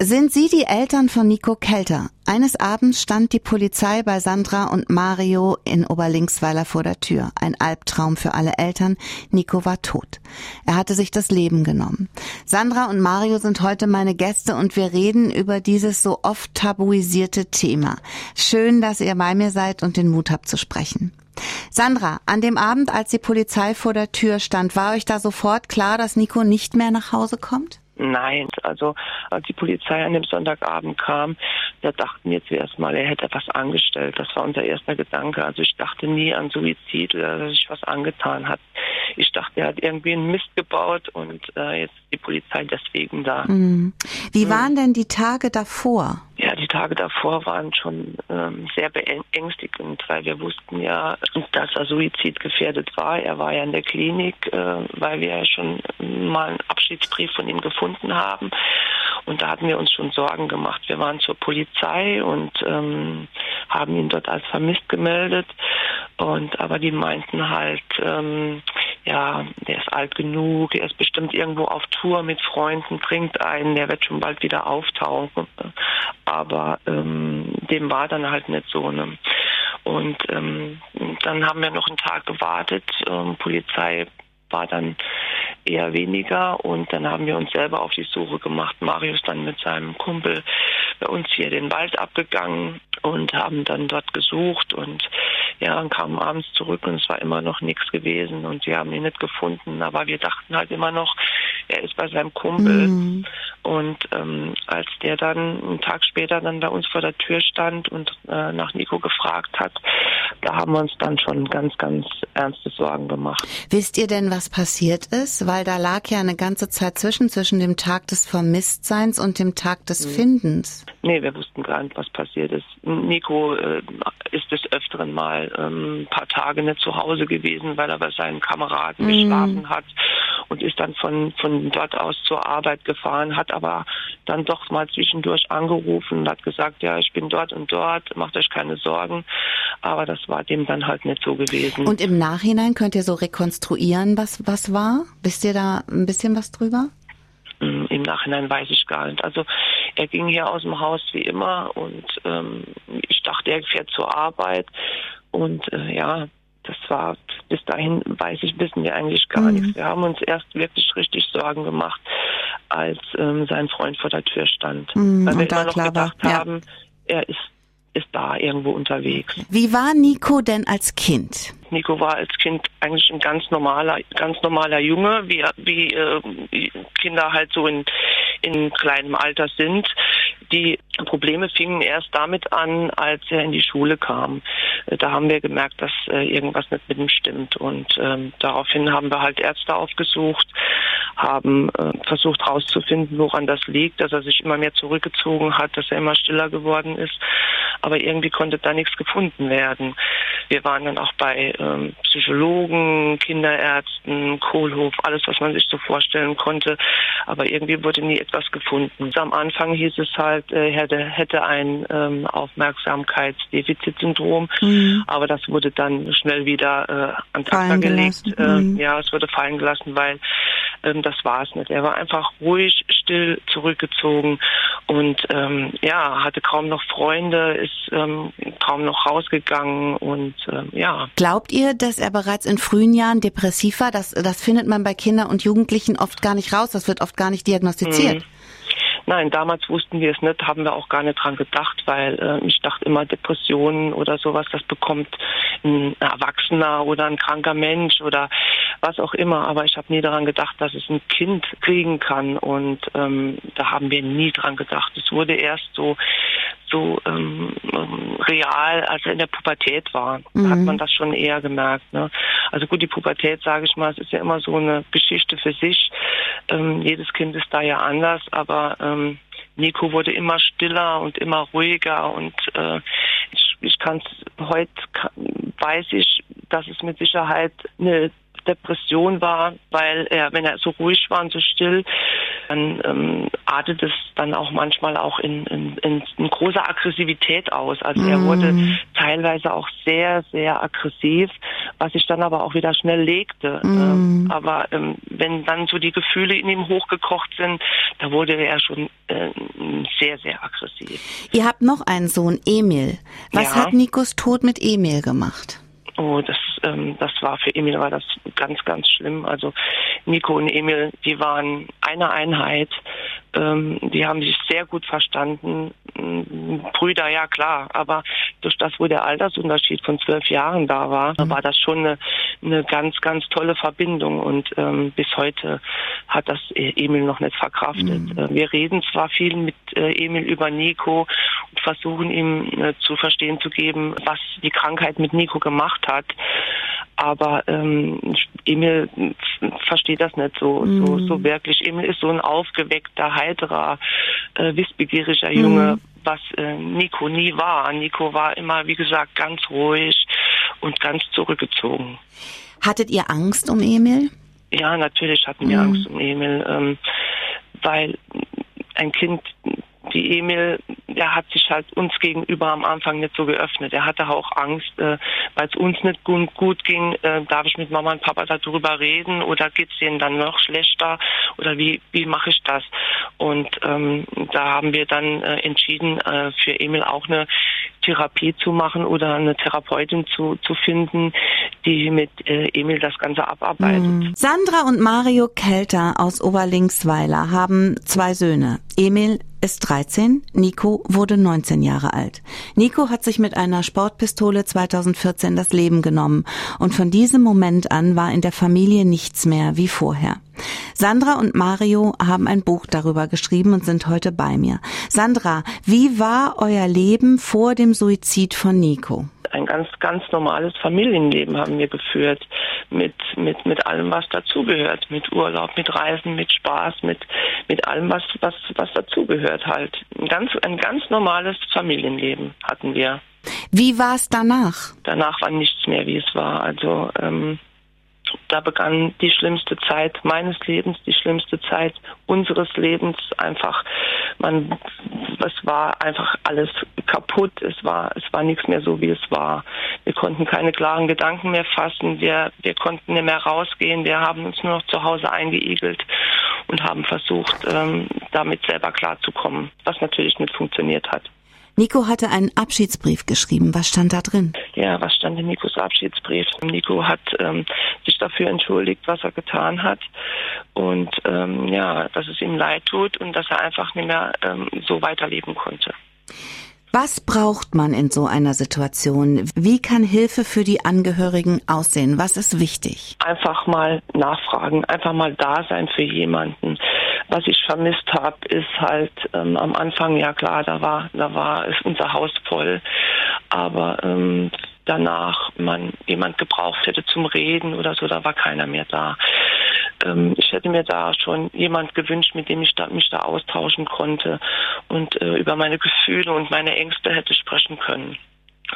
Sind Sie die Eltern von Nico Kelter? Eines Abends stand die Polizei bei Sandra und Mario in Oberlinksweiler vor der Tür. Ein Albtraum für alle Eltern. Nico war tot. Er hatte sich das Leben genommen. Sandra und Mario sind heute meine Gäste und wir reden über dieses so oft tabuisierte Thema. Schön, dass ihr bei mir seid und den Mut habt zu sprechen. Sandra, an dem Abend, als die Polizei vor der Tür stand, war euch da sofort klar, dass Nico nicht mehr nach Hause kommt? Nein, also als die Polizei an dem Sonntagabend kam, da dachten wir zuerst mal, er hätte etwas angestellt. Das war unser erster Gedanke. Also ich dachte nie an Suizid oder dass sich was angetan hat. Ich dachte, er hat irgendwie einen Mist gebaut und äh, jetzt ist die Polizei deswegen da. Mhm. Wie waren denn die Tage davor? Tage davor waren schon ähm, sehr beängstigend, weil wir wussten ja, dass er suizidgefährdet war. Er war ja in der Klinik, äh, weil wir ja schon mal einen Abschiedsbrief von ihm gefunden haben. Und da hatten wir uns schon Sorgen gemacht. Wir waren zur Polizei und ähm, haben ihn dort als vermisst gemeldet. Und aber die meinten halt, ähm, ja, der ist alt genug, er ist bestimmt irgendwo auf Tour mit Freunden, trinkt einen, der wird schon bald wieder auftauchen. Aber ähm, dem war dann halt nicht so. Ne? Und ähm, dann haben wir noch einen Tag gewartet. Ähm, Polizei war dann eher weniger und dann haben wir uns selber auf die Suche gemacht. Marius dann mit seinem Kumpel bei uns hier den Wald abgegangen und haben dann dort gesucht und ja, und kamen abends zurück und es war immer noch nichts gewesen und wir haben ihn nicht gefunden, aber wir dachten halt immer noch, er ist bei seinem Kumpel. Mhm. Und ähm, als der dann einen Tag später dann bei uns vor der Tür stand und äh, nach Nico gefragt hat, da haben wir uns dann schon ganz, ganz ernste Sorgen gemacht. Wisst ihr denn, was passiert ist? Weil da lag ja eine ganze Zeit zwischen, zwischen dem Tag des Vermisstseins und dem Tag des mhm. Findens. Nee, wir wussten gar nicht, was passiert ist. Nico äh, ist des Öfteren mal ähm, ein paar Tage nicht zu Hause gewesen, weil er bei seinen Kameraden mhm. geschlafen hat und ist dann von, von dort aus zur Arbeit gefahren, hat aber dann doch mal zwischendurch angerufen und hat gesagt, ja, ich bin dort und dort, macht euch keine Sorgen. Aber das war dem dann halt nicht so gewesen. Und im Nachhinein könnt ihr so rekonstruieren, was, was war? Wisst ihr da ein bisschen was drüber? Im Nachhinein weiß ich gar nicht. Also er ging hier aus dem Haus wie immer und ähm, ich dachte, er fährt zur Arbeit und äh, ja, das war bis dahin weiß ich wissen wir eigentlich gar mhm. nichts. Wir haben uns erst wirklich richtig Sorgen gemacht, als ähm, sein Freund vor der Tür stand, mhm, weil wir immer noch gedacht war, haben, ja. er ist ist da irgendwo unterwegs. Wie war Nico denn als Kind? Nico war als Kind eigentlich ein ganz normaler, ganz normaler Junge, wie, wie äh, Kinder halt so in, in kleinem Alter sind. Die Probleme fingen erst damit an, als er in die Schule kam. Äh, da haben wir gemerkt, dass äh, irgendwas nicht mit ihm stimmt. Und ähm, daraufhin haben wir halt Ärzte aufgesucht, haben äh, versucht herauszufinden, woran das liegt, dass er sich immer mehr zurückgezogen hat, dass er immer stiller geworden ist. Aber irgendwie konnte da nichts gefunden werden. Wir waren dann auch bei ähm, Psychologen, Kinderärzten, Kohlhof, alles, was man sich so vorstellen konnte. Aber irgendwie wurde nie etwas gefunden. Am Anfang hieß es halt, er hätte, hätte ein ähm, Aufmerksamkeitsdefizitsyndrom. Mhm. Aber das wurde dann schnell wieder äh, an Tag gelegt. Äh, mhm. Ja, es wurde fallen gelassen, weil ähm, das war es nicht. Er war einfach ruhig, still, zurückgezogen und ähm, ja, hatte kaum noch Freunde, ist ähm, kaum noch rausgegangen und ähm, ja. Glaubt ihr, dass er bereits in frühen Jahren depressiv war? Das, das findet man bei Kindern und Jugendlichen oft gar nicht raus. Das wird oft gar nicht diagnostiziert. Mhm. Nein, damals wussten wir es nicht, haben wir auch gar nicht dran gedacht, weil äh, ich dachte immer, Depressionen oder sowas, das bekommt ein Erwachsener oder ein kranker Mensch oder was auch immer. Aber ich habe nie daran gedacht, dass es ein Kind kriegen kann. Und ähm, da haben wir nie dran gedacht. Es wurde erst so so ähm, real, als er in der Pubertät war. Mhm. hat man das schon eher gemerkt. Ne? Also gut, die Pubertät, sage ich mal, es ist ja immer so eine Geschichte für sich. Ähm, jedes Kind ist da ja anders, aber ähm, Nico wurde immer stiller und immer ruhiger und äh, ich, ich kann es heute weiß ich, dass es mit Sicherheit eine Depression war, weil er, wenn er so ruhig war und so still, dann ähm, artet es dann auch manchmal auch in, in, in, in großer Aggressivität aus. Also er wurde mhm. teilweise auch sehr, sehr aggressiv, was sich dann aber auch wieder schnell legte. Mm. Ähm, aber ähm, wenn dann so die Gefühle in ihm hochgekocht sind, da wurde er schon äh, sehr, sehr aggressiv. Ihr habt noch einen Sohn, Emil. Was ja. hat Nikos Tod mit Emil gemacht? Oh, das, ähm, das war für Emil war das ganz, ganz schlimm. Also Nico und Emil, die waren eine Einheit. Ähm, die haben sich sehr gut verstanden. Brüder, ja klar, aber durch das, wo der Altersunterschied von zwölf Jahren da war, mhm. war das schon eine, eine ganz, ganz tolle Verbindung und ähm, bis heute hat das e-, Emil noch nicht verkraftet. Mhm. Äh, wir reden zwar viel mit äh, Emil über Nico und versuchen ihm äh, zu verstehen zu geben, was die Krankheit mit Nico gemacht hat, aber ähm, Emil versteht das nicht so, mhm. so, so wirklich. Emil ist so ein aufgeweckter, heiterer, äh, wissbegieriger Junge, mhm. Was äh, Nico nie war. Nico war immer, wie gesagt, ganz ruhig und ganz zurückgezogen. Hattet ihr Angst um Emil? Ja, natürlich hatten wir mhm. Angst um Emil, ähm, weil ein Kind die Emil, der hat sich halt uns gegenüber am Anfang nicht so geöffnet. Er hatte auch Angst, äh, weil es uns nicht gut, gut ging, äh, darf ich mit Mama und Papa darüber reden oder geht es denen dann noch schlechter oder wie, wie mache ich das? Und ähm, da haben wir dann äh, entschieden, äh, für Emil auch eine Therapie zu machen oder eine Therapeutin zu, zu finden, die mit äh, Emil das Ganze abarbeitet. Mhm. Sandra und Mario Kelter aus Oberlinksweiler haben zwei Söhne. Emil ist 13, Nico wurde 19 Jahre alt. Nico hat sich mit einer Sportpistole 2014 das Leben genommen und von diesem Moment an war in der Familie nichts mehr wie vorher. Sandra und Mario haben ein Buch darüber geschrieben und sind heute bei mir. Sandra, wie war euer Leben vor dem Suizid von Nico? Ein ganz, ganz normales Familienleben haben wir geführt. Mit, mit, mit allem, was dazugehört. Mit Urlaub, mit Reisen, mit Spaß, mit, mit allem, was, was, was dazugehört halt. Ein ganz, ein ganz normales Familienleben hatten wir. Wie war es danach? Danach war nichts mehr, wie es war. Also, ähm, da begann die schlimmste Zeit meines Lebens, die schlimmste Zeit unseres Lebens. Einfach, man, es war einfach alles kaputt. Es war, es war nichts mehr so, wie es war. Wir konnten keine klaren Gedanken mehr fassen. Wir, wir konnten nicht mehr rausgehen. Wir haben uns nur noch zu Hause eingeigelt und haben versucht, ähm, damit selber klarzukommen, was natürlich nicht funktioniert hat. Nico hatte einen Abschiedsbrief geschrieben. Was stand da drin? Ja, was stand in Nikos Abschiedsbrief? Nico hat ähm, sich dafür entschuldigt, was er getan hat und ähm, ja, dass es ihm leid tut und dass er einfach nicht mehr ähm, so weiterleben konnte. Was braucht man in so einer Situation? Wie kann Hilfe für die Angehörigen aussehen? Was ist wichtig? Einfach mal nachfragen, einfach mal da sein für jemanden. Was ich vermisst habe, ist halt ähm, am Anfang, ja klar, da war, da war ist unser Haus voll, aber ähm, danach man jemand gebraucht hätte zum Reden oder so, da war keiner mehr da. Ähm, ich hätte mir da schon jemand gewünscht, mit dem ich da, mich da austauschen konnte und äh, über meine Gefühle und meine Ängste hätte sprechen können.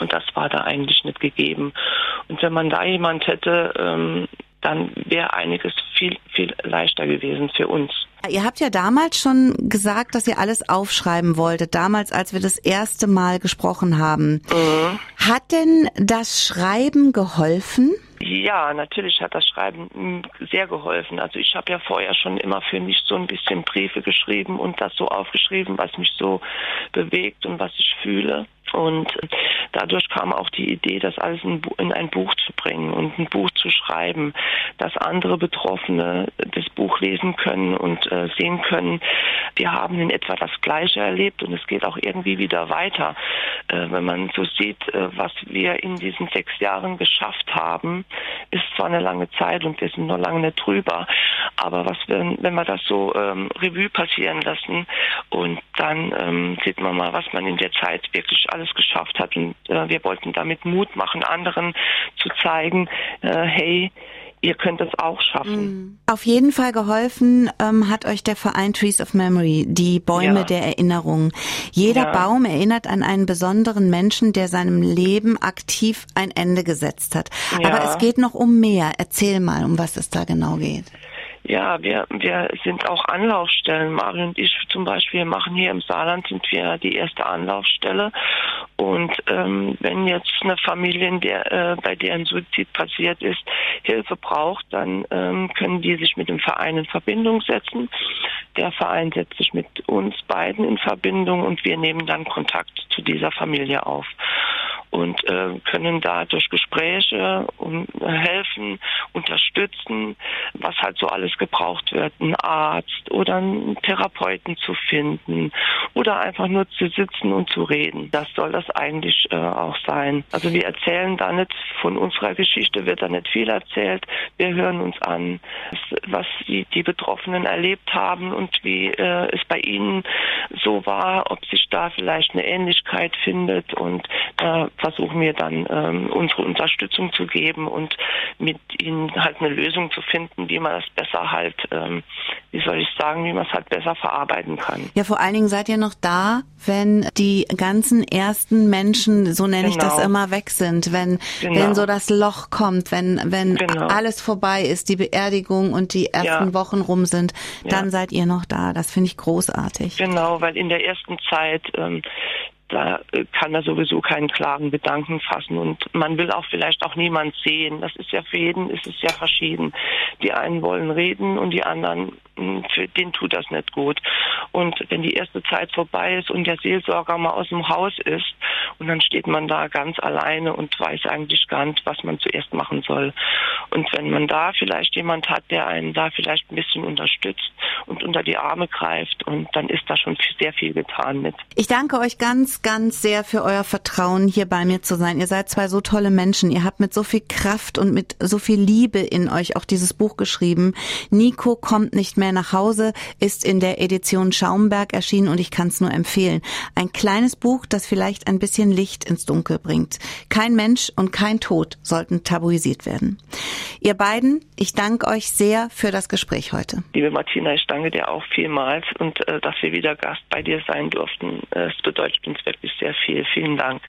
Und das war da eigentlich nicht gegeben. Und wenn man da jemand hätte, ähm, dann wäre einiges viel, viel leichter gewesen für uns. Ihr habt ja damals schon gesagt, dass ihr alles aufschreiben wolltet, damals, als wir das erste Mal gesprochen haben. Mhm. Hat denn das Schreiben geholfen? Ja, natürlich hat das Schreiben hm, sehr geholfen. Also ich habe ja vorher schon immer für mich so ein bisschen Briefe geschrieben und das so aufgeschrieben, was mich so bewegt und was ich fühle. Und dadurch kam auch die Idee, das alles in ein Buch zu bringen und ein Buch zu schreiben, dass andere Betroffene das Buch lesen können und äh, sehen können, wir haben in etwa das Gleiche erlebt und es geht auch irgendwie wieder weiter. Äh, wenn man so sieht, äh, was wir in diesen sechs Jahren geschafft haben, ist zwar eine lange Zeit und wir sind noch lange nicht drüber, aber was wir, wenn wir das so ähm, Revue passieren lassen und dann ähm, sieht man mal, was man in der Zeit wirklich alles alles geschafft hat. Und äh, wir wollten damit Mut machen, anderen zu zeigen, äh, hey, ihr könnt es auch schaffen. Mhm. Auf jeden Fall geholfen ähm, hat euch der Verein Trees of Memory, die Bäume ja. der Erinnerung. Jeder ja. Baum erinnert an einen besonderen Menschen, der seinem Leben aktiv ein Ende gesetzt hat. Ja. Aber es geht noch um mehr. Erzähl mal, um was es da genau geht. Ja, wir, wir sind auch Anlaufstellen. Mario und ich zum Beispiel machen hier im Saarland sind wir die erste Anlaufstelle. Und ähm, wenn jetzt eine Familie, in der, äh, bei der ein Suizid passiert ist, Hilfe braucht, dann ähm, können die sich mit dem Verein in Verbindung setzen. Der Verein setzt sich mit uns beiden in Verbindung und wir nehmen dann Kontakt zu dieser Familie auf und äh, können da durch Gespräche um, helfen, unterstützen, was halt so alles gebraucht wird, einen Arzt oder einen Therapeuten zu finden oder einfach nur zu sitzen und zu reden. Das soll das eigentlich äh, auch sein. Also wir erzählen da nicht von unserer Geschichte, wird da nicht viel erzählt. Wir hören uns an, was die, die Betroffenen erlebt haben und wie äh, es bei ihnen so war, ob sich da vielleicht eine Ähnlichkeit findet und äh, versuchen wir dann ähm, unsere Unterstützung zu geben und mit ihnen halt eine Lösung zu finden, wie man das besser halt, ähm, wie soll ich sagen, wie man es halt besser verarbeiten kann. Ja, vor allen Dingen seid ihr noch da, wenn die ganzen ersten Menschen, so nenne genau. ich das genau. immer, weg sind, wenn, genau. wenn so das Loch kommt, wenn, wenn genau. alles vorbei ist, die Beerdigung und die ersten ja. Wochen rum sind, dann ja. seid ihr noch da. Das finde ich großartig. Genau, weil in der ersten Zeit ähm, da äh, kann er sowieso keinen klaren Gedanken fassen und man will auch vielleicht auch niemand sehen. Das ist ja für jeden ist es ja verschieden. Die einen wollen reden und die anderen, für den tut das nicht gut. Und wenn die erste Zeit vorbei ist und der Seelsorger mal aus dem Haus ist und dann steht man da ganz alleine und weiß eigentlich gar nicht, was man zuerst machen soll. Und wenn man da vielleicht jemand hat, der einen da vielleicht ein bisschen unterstützt und unter die Arme greift und dann ist da schon sehr viel getan mit. Ich danke euch ganz ganz, sehr für euer Vertrauen, hier bei mir zu sein. Ihr seid zwei so tolle Menschen. Ihr habt mit so viel Kraft und mit so viel Liebe in euch auch dieses Buch geschrieben. Nico kommt nicht mehr nach Hause, ist in der Edition Schaumberg erschienen und ich kann es nur empfehlen. Ein kleines Buch, das vielleicht ein bisschen Licht ins Dunkel bringt. Kein Mensch und kein Tod sollten tabuisiert werden. Ihr beiden, ich danke euch sehr für das Gespräch heute. Liebe Martina, ich danke dir auch vielmals und äh, dass wir wieder Gast bei dir sein durften. Es bedeutet uns wirklich sehr viel. Vielen Dank.